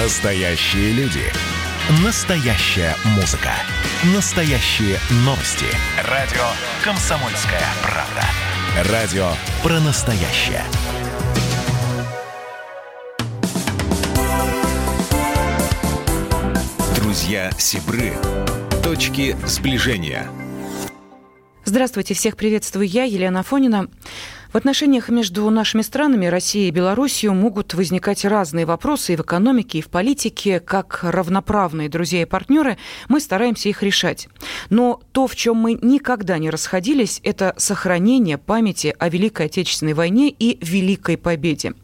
Настоящие люди. Настоящая музыка. Настоящие новости. Радио «Комсомольская правда». Радио про настоящее. Друзья Сибры. Точки сближения. Здравствуйте, всех приветствую я, Елена Фонина. В отношениях между нашими странами, Россией и Белоруссией, могут возникать разные вопросы и в экономике, и в политике. Как равноправные друзья и партнеры, мы стараемся их решать. Но то, в чем мы никогда не расходились, это сохранение памяти о Великой Отечественной войне и Великой Победе.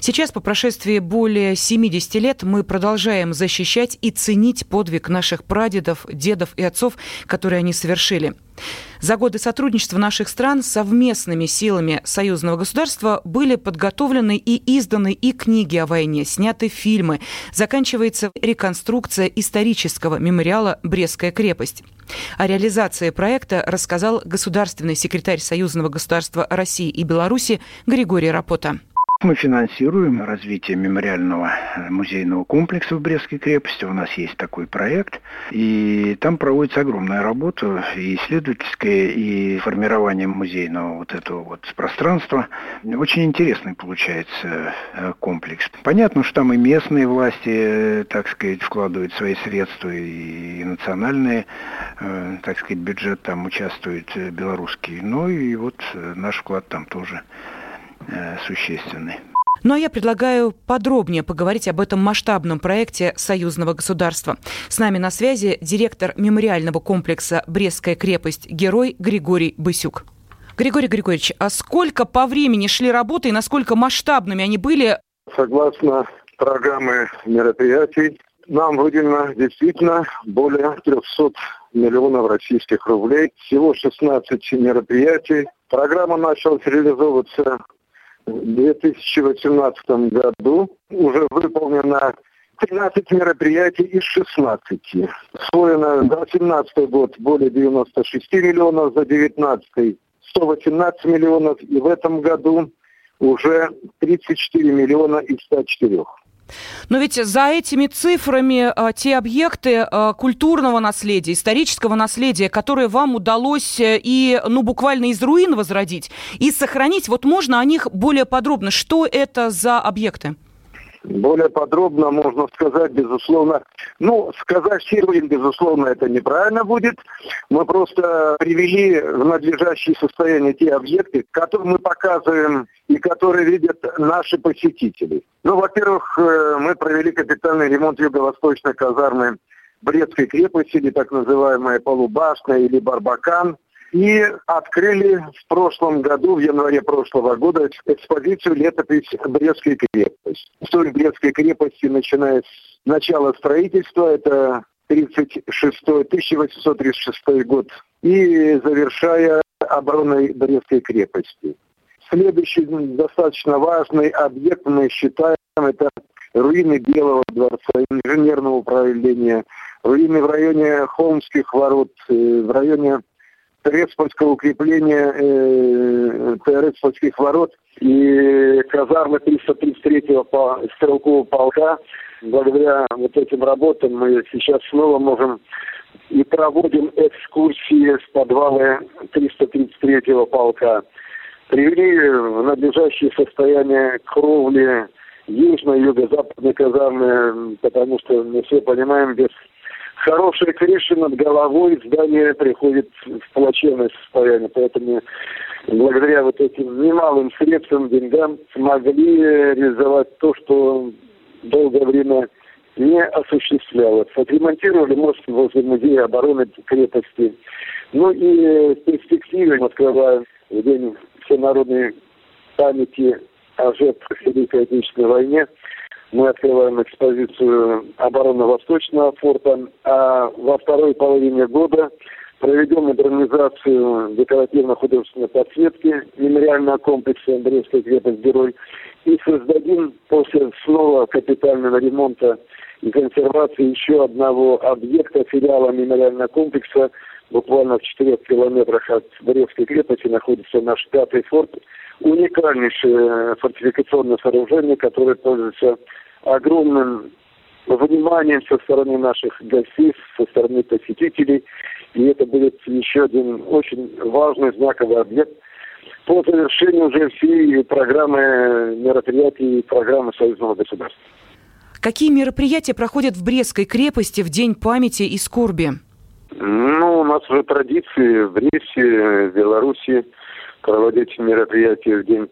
Сейчас, по прошествии более 70 лет, мы продолжаем защищать и ценить подвиг наших прадедов, дедов и отцов, которые они совершили. За годы сотрудничества наших стран совместными силами союзного государства были подготовлены и изданы и книги о войне, сняты фильмы. Заканчивается реконструкция исторического мемориала «Брестская крепость». О реализации проекта рассказал государственный секретарь Союзного государства России и Беларуси Григорий Рапота. Мы финансируем развитие мемориального э, музейного комплекса в Брестской крепости. У нас есть такой проект. И там проводится огромная работа и исследовательская, и формирование музейного вот этого вот пространства. Очень интересный получается э, комплекс. Понятно, что там и местные власти, э, так сказать, вкладывают свои средства, и национальные, так сказать, бюджет там участвует белорусский. Ну и вот наш вклад там тоже Э, существенный. Ну а я предлагаю подробнее поговорить об этом масштабном проекте союзного государства. С нами на связи директор мемориального комплекса «Брестская крепость» герой Григорий Бысюк. Григорий Григорьевич, а сколько по времени шли работы и насколько масштабными они были? Согласно программы мероприятий, нам выделено действительно более 300 миллионов российских рублей. Всего 16 мероприятий. Программа началась реализовываться в 2018 году уже выполнено 13 мероприятий из 16. Освоено за 2017 год более 96 миллионов, за 2019 118 миллионов, и в этом году уже 34 миллиона из 104. Но ведь за этими цифрами а, те объекты а, культурного наследия, исторического наследия, которые вам удалось э, и, ну, буквально из руин возродить, и сохранить, вот можно о них более подробно. Что это за объекты? Более подробно можно сказать, безусловно, ну, сказать Сирвин, безусловно, это неправильно будет. Мы просто привели в надлежащее состояние те объекты, которые мы показываем и которые видят наши посетители. Ну, во-первых, э, мы провели капитальный ремонт юго-восточной казармы Брестской крепости, или так называемая Полубашня, или Барбакан – и открыли в прошлом году, в январе прошлого года, экспозицию «Летопись Брестской крепости». История Брестской крепости, начиная с начала строительства, это 36, 1836 год, и завершая обороной Брестской крепости. Следующий достаточно важный объект мы считаем, это руины Белого дворца, инженерного управления, руины в районе Холмских ворот, э, в районе Терецпольского укрепления э, Терецпольских ворот и казармы 333-го стрелкового полка. Благодаря вот этим работам мы сейчас снова можем и проводим экскурсии с подвала 333-го полка. Привели в надлежащее состояние кровли южной юго-западной казармы, потому что мы все понимаем, без хорошая крыша над головой, здание приходит в плачевное состояние. Поэтому благодаря вот этим немалым средствам, деньгам смогли реализовать то, что долгое время не осуществлялось. Отремонтировали мост возле музея обороны крепости. Ну и в перспективе мы открываем в День всенародной памяти о жертвах Великой Отечественной войне мы открываем экспозицию оборонно-восточного форта, а во второй половине года проведем модернизацию декоративно-художественной подсветки мемориального комплекса Андреевская крепость «Герой» и создадим после снова капитального ремонта и консервации еще одного объекта филиала мемориального комплекса. Буквально в четырех километрах от Брестской крепости находится наш пятый форт, уникальнейшее фортификационное сооружение, которое пользуется огромным вниманием со стороны наших гостей, со стороны посетителей. И это будет еще один очень важный знаковый объект по завершению уже всей программы мероприятий и программы Союзного государства. Какие мероприятия проходят в Брестской крепости в День памяти и скорби? Ну, у нас уже традиции в Бресте, в Беларуси проводить мероприятия в День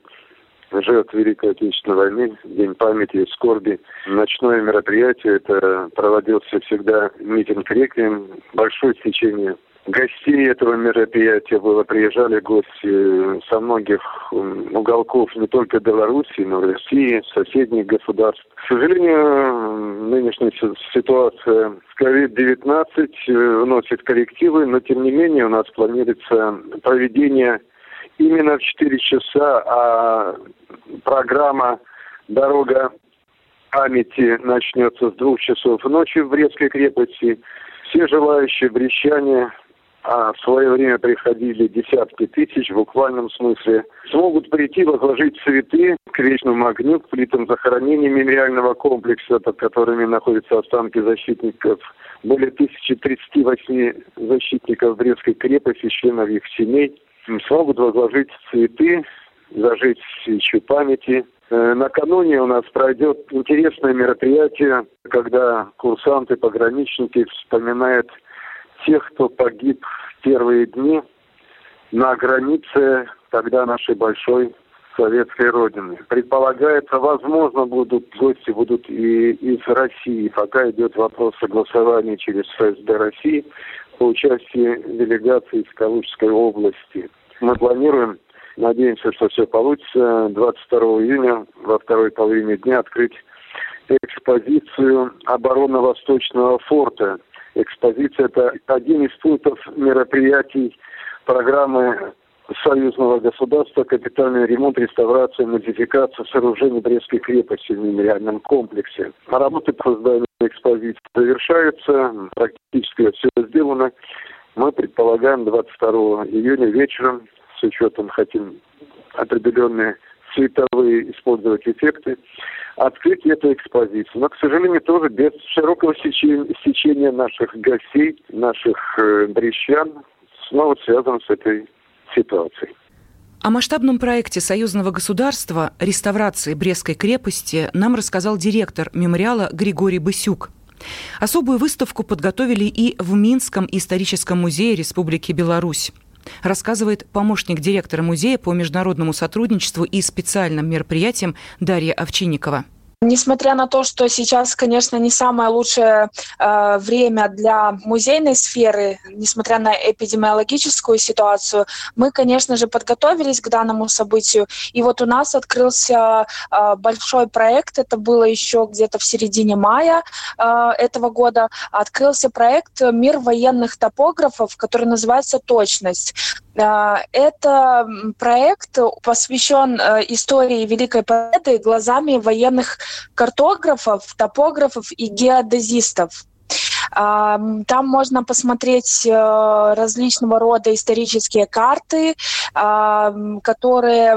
жертв Великой Отечественной войны, День памяти и скорби. Ночное мероприятие, это проводился всегда митинг реквием, большое стечение гостей этого мероприятия было. Приезжали гости со многих уголков не только Беларуси, но и России, соседних государств. К сожалению, нынешняя ситуация с COVID-19 э, вносит коррективы, но тем не менее у нас планируется проведение именно в 4 часа, а программа «Дорога памяти» начнется с двух часов ночи в Брестской крепости. Все желающие брещане а в свое время приходили десятки тысяч в буквальном смысле, смогут прийти, возложить цветы к вечному огню, к плитам захоронения мемориального комплекса, под которыми находятся останки защитников, более 1038 защитников Брестской крепости, членов их семей, смогут возложить цветы, зажечь свечу памяти. Э, накануне у нас пройдет интересное мероприятие, когда курсанты, пограничники вспоминают тех, кто погиб в первые дни на границе тогда нашей большой советской родины. Предполагается, возможно, будут гости будут и из России, пока идет вопрос согласования через ФСБ России по участию делегации из Калужской области. Мы планируем, надеемся, что все получится, 22 июня во второй половине дня открыть экспозицию оборонно-восточного форта экспозиция. Это один из пунктов мероприятий программы союзного государства «Капитальный ремонт, реставрация, модификация сооружений Брестской крепости в мемориальном комплексе». Работы по созданию экспозиции завершаются, практически все сделано. Мы предполагаем 22 июня вечером, с учетом хотим определенные цветовые использовать эффекты, открыть эту экспозицию. Но, к сожалению, тоже без широкого сечения, наших гостей, наших э, брещан, снова связан с этой ситуацией. О масштабном проекте союзного государства реставрации Брестской крепости нам рассказал директор мемориала Григорий Бысюк. Особую выставку подготовили и в Минском историческом музее Республики Беларусь рассказывает помощник директора музея по международному сотрудничеству и специальным мероприятиям Дарья Овчинникова. Несмотря на то, что сейчас, конечно, не самое лучшее э, время для музейной сферы, несмотря на эпидемиологическую ситуацию, мы, конечно же, подготовились к данному событию. И вот у нас открылся э, большой проект, это было еще где-то в середине мая э, этого года, открылся проект «Мир военных топографов», который называется «Точность». Э, это проект посвящен э, истории Великой Победы глазами военных картографов, топографов и геодезистов. Там можно посмотреть э, различного рода исторические карты, которые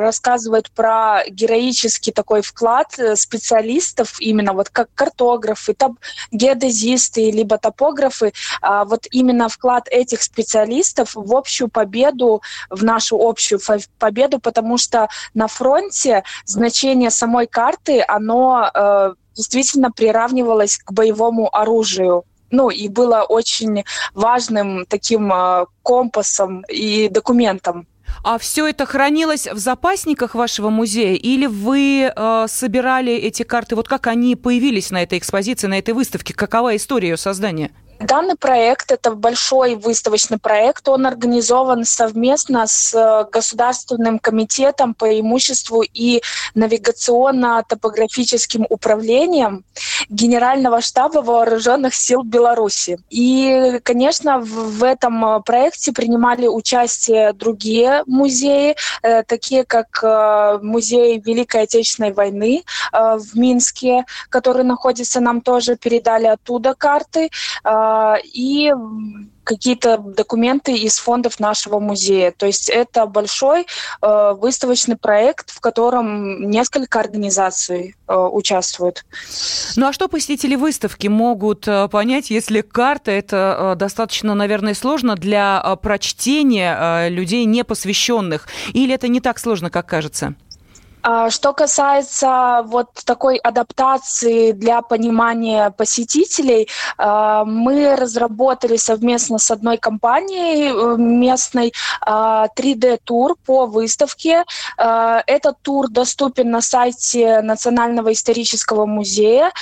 рассказывают про героический такой вклад э, специалистов, именно вот как картографы, топ, геодезисты, либо топографы, а вот именно вклад этих специалистов в общую победу, в нашу общую победу, потому что на фронте значение самой карты, оно э, действительно приравнивалось к боевому оружию. Ну, и было очень важным таким э, компасом и документом. А все это хранилось в запасниках вашего музея или вы э, собирали эти карты? Вот как они появились на этой экспозиции, на этой выставке? Какова история ее создания? Данный проект – это большой выставочный проект. Он организован совместно с э, Государственным комитетом по имуществу и навигационно-топографическим управлением Генерального штаба Вооруженных сил Беларуси. И, конечно, в этом э, проекте принимали участие другие музеи, э, такие как Музей Великой Отечественной войны в Минске, который находится, нам тоже передали оттуда карты, и какие-то документы из фондов нашего музея. То есть это большой э, выставочный проект, в котором несколько организаций э, участвуют. Ну а что посетители выставки могут э, понять, если карта это э, достаточно, наверное, сложно для э, прочтения людей непосвященных? Или это не так сложно, как кажется? А, что касается вот такой адаптации для понимания посетителей, а, мы разработали совместно с одной компанией э, местной 3D-тур а, по выставке. Этот тур доступен на сайте Национального исторического музея.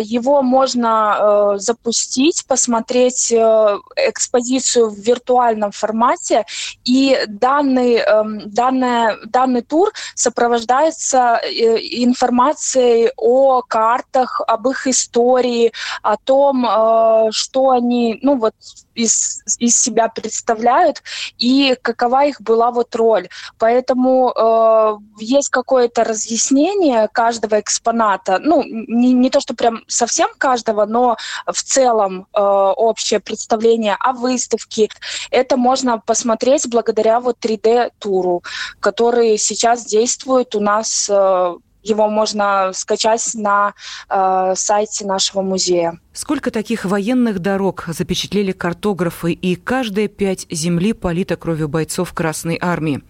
Его можно э, запустить, посмотреть э, экспозицию в виртуальном формате, и данный, эм, данный, данный тур сопровождается является э, информацией о картах, об их истории, о том, э, что они, ну вот из, из себя представляют и какова их была вот роль. Поэтому э, есть какое-то разъяснение каждого экспоната. Ну, не, не то, что прям совсем каждого, но в целом э, общее представление о выставке. Это можно посмотреть благодаря вот 3D-туру, который сейчас действует у нас э, его можно скачать на э, сайте нашего музея. Сколько таких военных дорог запечатлели картографы, и каждая пять земли полита кровью бойцов Красной Армии?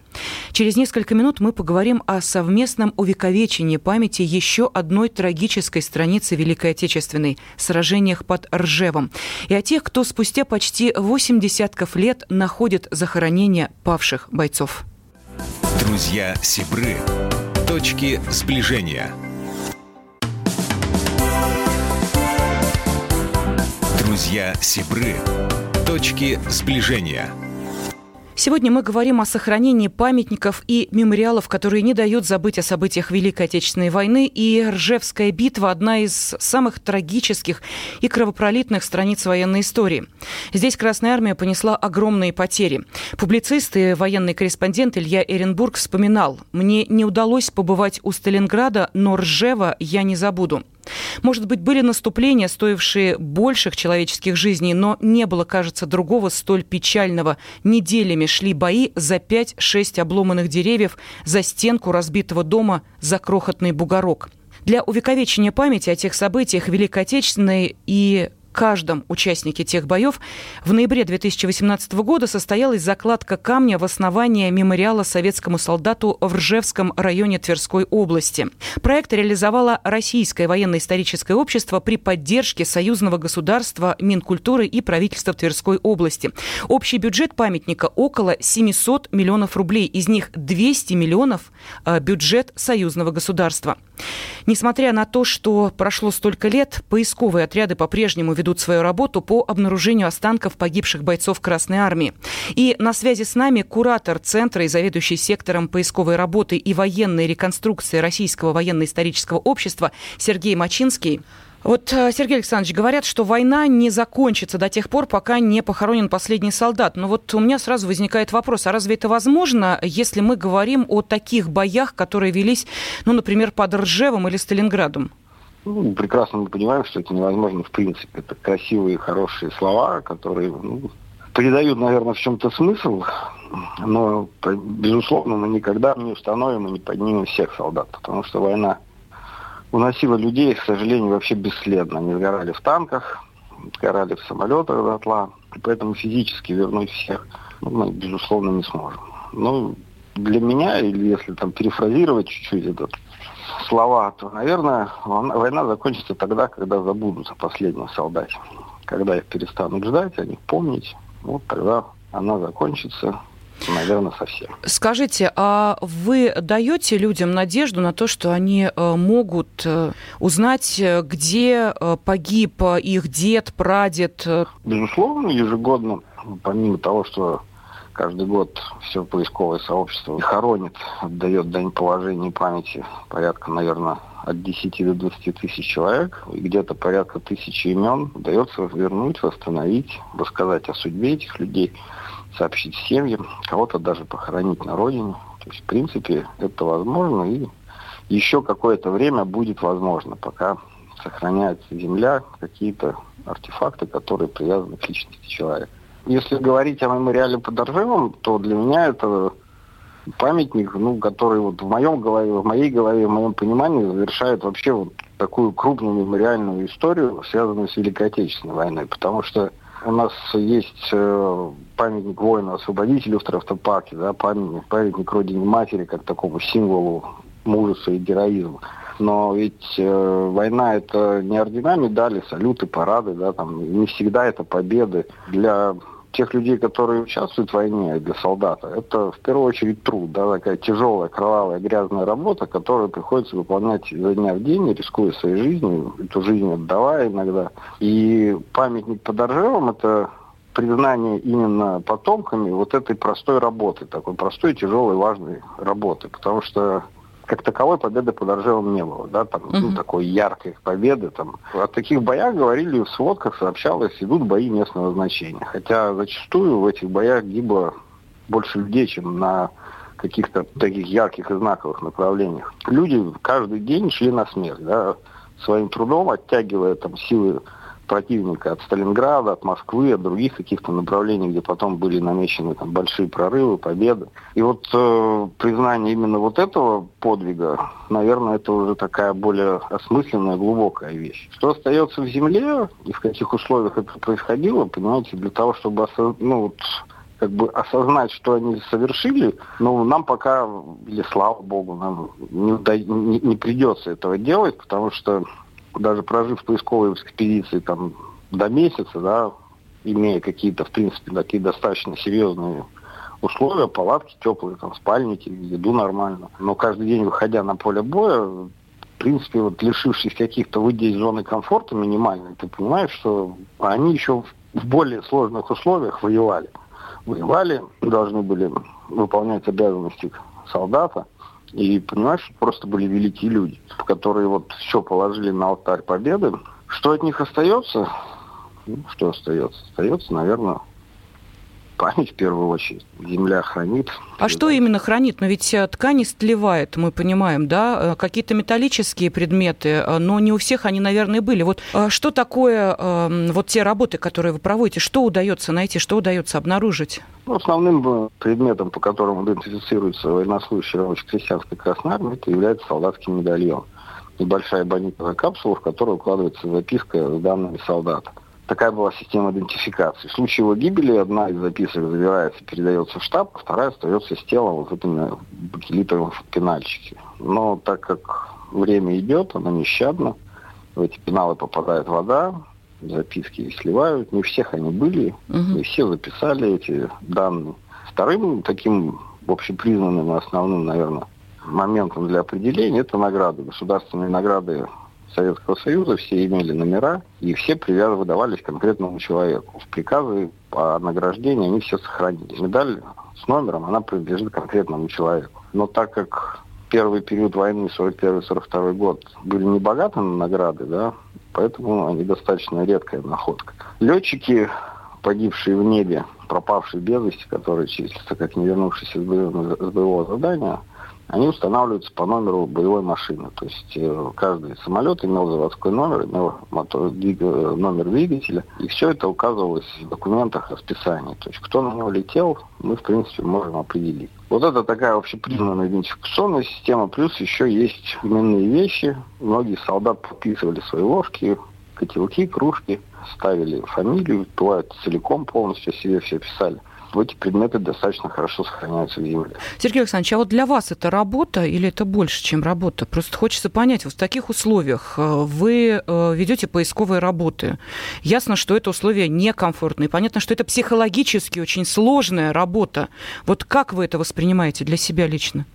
Через несколько минут мы поговорим о совместном увековечении памяти еще одной трагической страницы Великой Отечественной – сражениях под Ржевом, и о тех, кто спустя почти восемь десятков лет находит захоронения павших бойцов. Друзья Сибры Точки сближения. Друзья Сибры. Точки сближения. Сегодня мы говорим о сохранении памятников и мемориалов, которые не дают забыть о событиях Великой Отечественной войны. И Ржевская битва – одна из самых трагических и кровопролитных страниц военной истории. Здесь Красная Армия понесла огромные потери. Публицист и военный корреспондент Илья Эренбург вспоминал, «Мне не удалось побывать у Сталинграда, но Ржева я не забуду». Может быть, были наступления, стоившие больших человеческих жизней, но не было, кажется, другого столь печального. Неделями шли бои за 5-6 обломанных деревьев, за стенку разбитого дома, за крохотный бугорок. Для увековечения памяти о тех событиях Великой Отечественной и каждом участнике тех боев в ноябре 2018 года состоялась закладка камня в основание мемориала советскому солдату в Ржевском районе Тверской области. Проект реализовало Российское военно-историческое общество при поддержке союзного государства, Минкультуры и правительства Тверской области. Общий бюджет памятника около 700 миллионов рублей, из них 200 миллионов э, бюджет союзного государства. Несмотря на то, что прошло столько лет, поисковые отряды по-прежнему ведут свою работу по обнаружению останков погибших бойцов Красной Армии. И на связи с нами куратор Центра и заведующий сектором поисковой работы и военной реконструкции Российского военно-исторического общества Сергей Мачинский. Вот, э, Сергей Александрович, говорят, что война не закончится до тех пор, пока не похоронен последний солдат. Но вот у меня сразу возникает вопрос, а разве это возможно, если мы говорим о таких боях, которые велись, ну, например, под Ржевом или Сталинградом? Ну, прекрасно мы понимаем, что это невозможно в принципе. Это красивые, хорошие слова, которые ну, придают, наверное, в чем-то смысл, но, безусловно, мы никогда не установим и не поднимем всех солдат, потому что война уносила людей, к сожалению, вообще бесследно. Они сгорали в танках, сгорали в самолетах дотла, и поэтому физически вернуть всех ну, мы, безусловно, не сможем. Ну, для меня, или если там перефразировать чуть-чуть этот слова, то, наверное, война закончится тогда, когда забудут о последнем солдате. Когда их перестанут ждать, о них помнить, вот тогда она закончится, наверное, совсем. Скажите, а вы даете людям надежду на то, что они э, могут э, узнать, где э, погиб их дед, прадед? Безусловно, ежегодно, помимо того, что каждый год все поисковое сообщество хоронит, отдает дань положения и памяти порядка, наверное, от 10 до 20 тысяч человек, и где-то порядка тысячи имен удается вернуть, восстановить, рассказать о судьбе этих людей, сообщить семьям, кого-то даже похоронить на родине. То есть, в принципе, это возможно, и еще какое-то время будет возможно, пока сохраняется земля, какие-то артефакты, которые привязаны к личности человека. Если говорить о мемориале под Ржевом, то для меня это памятник, ну, который вот в моем голове, в моей голове, в моем понимании завершает вообще вот такую крупную мемориальную историю, связанную с Великой Отечественной войной. Потому что у нас есть э, памятник воину-освободителю в Трафтопарке, да, памятник, памятник Родине Матери, как такому символу мужества и героизма. Но ведь э, война это не ордена, медали, салюты, парады, да, там не всегда это победы. Для тех людей, которые участвуют в войне, для солдата, это в первую очередь труд, да, такая тяжелая, кровавая, грязная работа, которую приходится выполнять изо дня в день, рискуя своей жизнью, эту жизнь отдавая иногда. И памятник под Оржевом – это признание именно потомками вот этой простой работы, такой простой, тяжелой, важной работы, потому что как таковой победы под Оржевом не было, да, там, uh-huh. ну, такой яркой победы, там. О таких боях говорили в сводках, сообщалось, идут бои местного значения. Хотя зачастую в этих боях гибло больше людей, чем на каких-то таких ярких и знаковых направлениях. Люди каждый день шли на смерть, да, своим трудом оттягивая там силы противника от Сталинграда, от Москвы, от других каких-то направлений, где потом были намечены там большие прорывы, победы. И вот э, признание именно вот этого подвига, наверное, это уже такая более осмысленная, глубокая вещь. Что остается в земле и в каких условиях это происходило, понимаете, для того, чтобы ну, вот, как бы осознать, что они совершили, ну, нам пока, или слава богу, нам не, не, не придется этого делать, потому что даже прожив поисковые экспедиции там до месяца, да, имея какие-то, в принципе, такие достаточно серьезные условия, палатки теплые, там, спальники, еду нормально. Но каждый день, выходя на поле боя, в принципе, вот лишившись каких-то, выйдя из зоны комфорта минимальной, ты понимаешь, что они еще в более сложных условиях воевали. Воевали, должны были выполнять обязанности солдата. И понимаешь, просто были великие люди, которые вот все положили на алтарь победы. Что от них остается? Ну, что остается? Остается, наверное, память в первую очередь. Земля хранит. А что именно хранит? Но ведь э, ткани стлевает, мы понимаем, да? Э, какие-то металлические предметы, э, но не у всех они, наверное, были. Вот что такое эм, вот те работы, которые вы проводите? Что удается найти, что удается обнаружить? Ну, основным предметом, по которому идентифицируется военнослужащий рабоче-крестьянской Красной Армии, это является солдатский медальон. Небольшая банитовая капсула, в которую укладывается записка с данными солдата. Такая была система идентификации. В случае его гибели одна из записок забирается, передается в штаб, а вторая остается с телом вот в этом бакелитовом пенальчике. Но так как время идет, оно нещадно, в эти пеналы попадает вода, записки сливают. Не всех они были, угу. не все записали эти данные. Вторым таким общепризнанным и основным, наверное, моментом для определения это награды. Государственные награды Советского Союза все имели номера, и все привязы выдавались конкретному человеку. Приказы о награждении они все сохранились. Медаль с номером, она принадлежит конкретному человеку. Но так как первый период войны, 41-42 год, были не богаты на награды, да, поэтому они достаточно редкая находка. Летчики, погибшие в небе, пропавшие без вести, которые числятся как не вернувшиеся с боевого задания, они устанавливаются по номеру боевой машины. То есть э, каждый самолет имел заводской номер, имел мотор, двиг, номер двигателя, и все это указывалось в документах расписания. То есть кто на него летел, мы, в принципе, можем определить. Вот это такая общепризнанная идентификационная система, плюс еще есть именные вещи. Многие солдаты подписывали свои ложки, котелки, кружки, ставили фамилию, бывает целиком полностью себе все писали эти предметы достаточно хорошо сохраняются в земле. Сергей Александрович, а вот для вас это работа или это больше, чем работа? Просто хочется понять, в таких условиях э, вы э, ведете поисковые работы. Ясно, что это условия некомфортные. Понятно, что это психологически очень сложная работа. Вот как вы это воспринимаете для себя лично?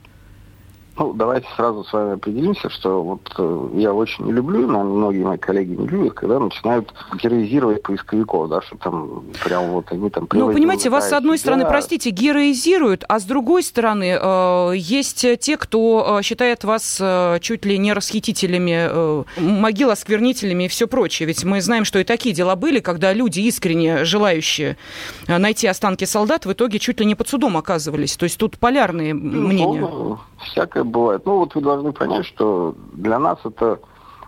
Ну, давайте сразу с вами определимся, что вот э, я очень не люблю, но многие мои коллеги не любят, когда начинают героизировать поисковиков, да, что там прям вот они там... Ну, понимаете, вас с одной стороны, простите, героизируют, а с другой стороны, э, есть те, кто э, считает вас э, чуть ли не расхитителями, э, могил осквернителями и все прочее. Ведь мы знаем, что и такие дела были, когда люди, искренне желающие э, найти останки солдат, в итоге чуть ли не под судом оказывались. То есть тут полярные ну, мнения. Ну, всякое бывает. Ну, вот вы должны понять, что для нас это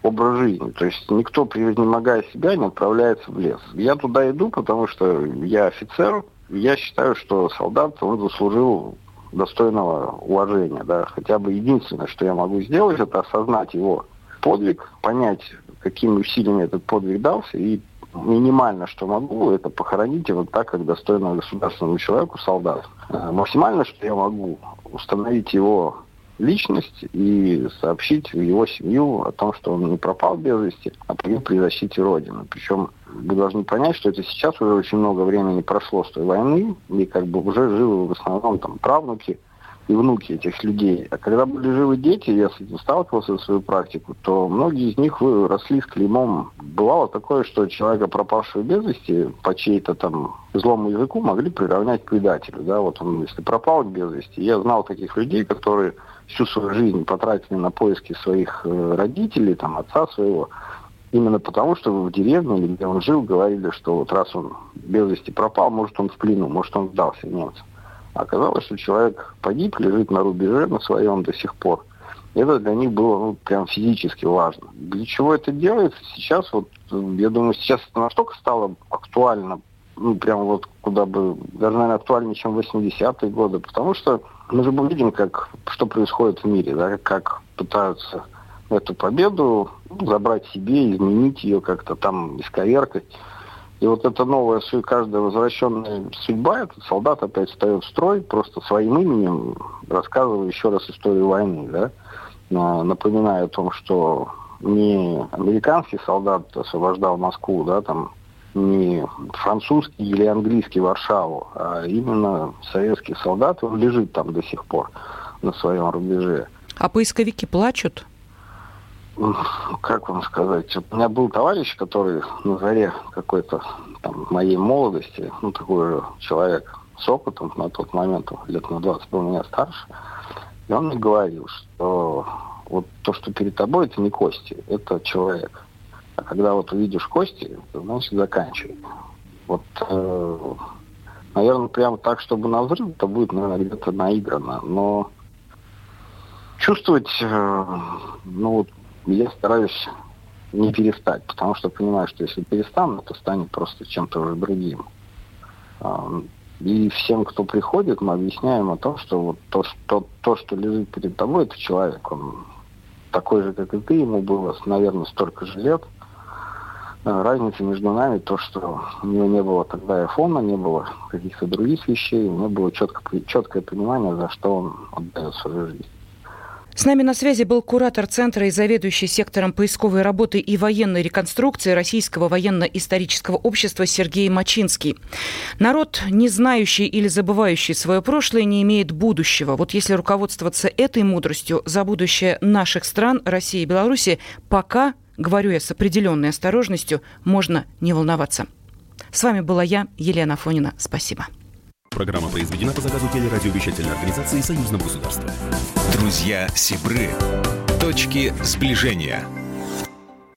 образ жизни. То есть никто, превознемогая себя, не отправляется в лес. Я туда иду, потому что я офицер, я считаю, что солдат, он заслужил достойного уважения. Да. Хотя бы единственное, что я могу сделать, это осознать его подвиг, понять, какими усилиями этот подвиг дался, и минимально, что могу, это похоронить его так, как достойного государственному человеку солдат. Максимально, что я могу, установить его личность и сообщить в его семью о том, что он не пропал без вести, а погиб при защите Родины. Причем вы должны понять, что это сейчас уже очень много времени прошло с той войны, и как бы уже живы в основном там правнуки и внуки этих людей. А когда были живы дети, я с этим сталкивался в свою практику, то многие из них росли с клеймом. Бывало такое, что человека, пропавшего без вести, по чьей-то там злому языку могли приравнять к предателю. Да? Вот он, если пропал без вести, я знал таких людей, которые всю свою жизнь потратили на поиски своих э, родителей, там, отца своего, именно потому, что в деревне, где он жил, говорили, что вот раз он без вести пропал, может он в плену, может он сдался немцам. Оказалось, что человек погиб, лежит на рубеже на своем до сих пор. Это для них было ну, прям физически важно. Для чего это делается? Сейчас вот, я думаю, сейчас это настолько стало актуально, ну, прям вот куда бы, даже, наверное, актуальнее, чем в 80-е годы, потому что мы же видим, как, что происходит в мире, да, как пытаются эту победу забрать себе, изменить ее как-то там, исковеркать. И вот эта новая, каждая возвращенная судьба, этот солдат опять встает в строй, просто своим именем рассказывая еще раз историю войны, да, напоминая о том, что не американский солдат освобождал Москву, да, там, не французский или английский Варшаву, а именно советский солдат, он лежит там до сих пор на своем рубеже. А поисковики плачут? как вам сказать, у меня был товарищ, который на заре какой-то там моей молодости, ну такой же человек с опытом на тот момент, лет на 20 был меня старше, и он мне говорил, что вот то, что перед тобой, это не кости, это человек. Когда вот увидишь кости, значит заканчивай. Вот, э, наверное, прямо так, чтобы на взрыв, это будет, наверное, где-то наиграно. Но чувствовать, э, ну вот я стараюсь не перестать, потому что понимаю, что если перестану, то станет просто чем-то уже другим. И всем, кто приходит, мы объясняем о том, что вот то, что, то, что лежит перед тобой, это человек. Он такой же, как и ты, ему было, наверное, столько же лет. А разница между нами то, что у него не было тогда айфона, не было каких-то других вещей, у него было четко, четкое понимание, за что он отдает свою жизнь. С нами на связи был куратор Центра и заведующий сектором поисковой работы и военной реконструкции Российского военно-исторического общества Сергей Мачинский. Народ, не знающий или забывающий свое прошлое, не имеет будущего. Вот если руководствоваться этой мудростью за будущее наших стран, России и Беларуси, пока, говорю я с определенной осторожностью, можно не волноваться. С вами была я, Елена Фонина. Спасибо. Программа произведена по заказу телерадиовещательной организации Союзного государства. Друзья Сибры. Точки сближения.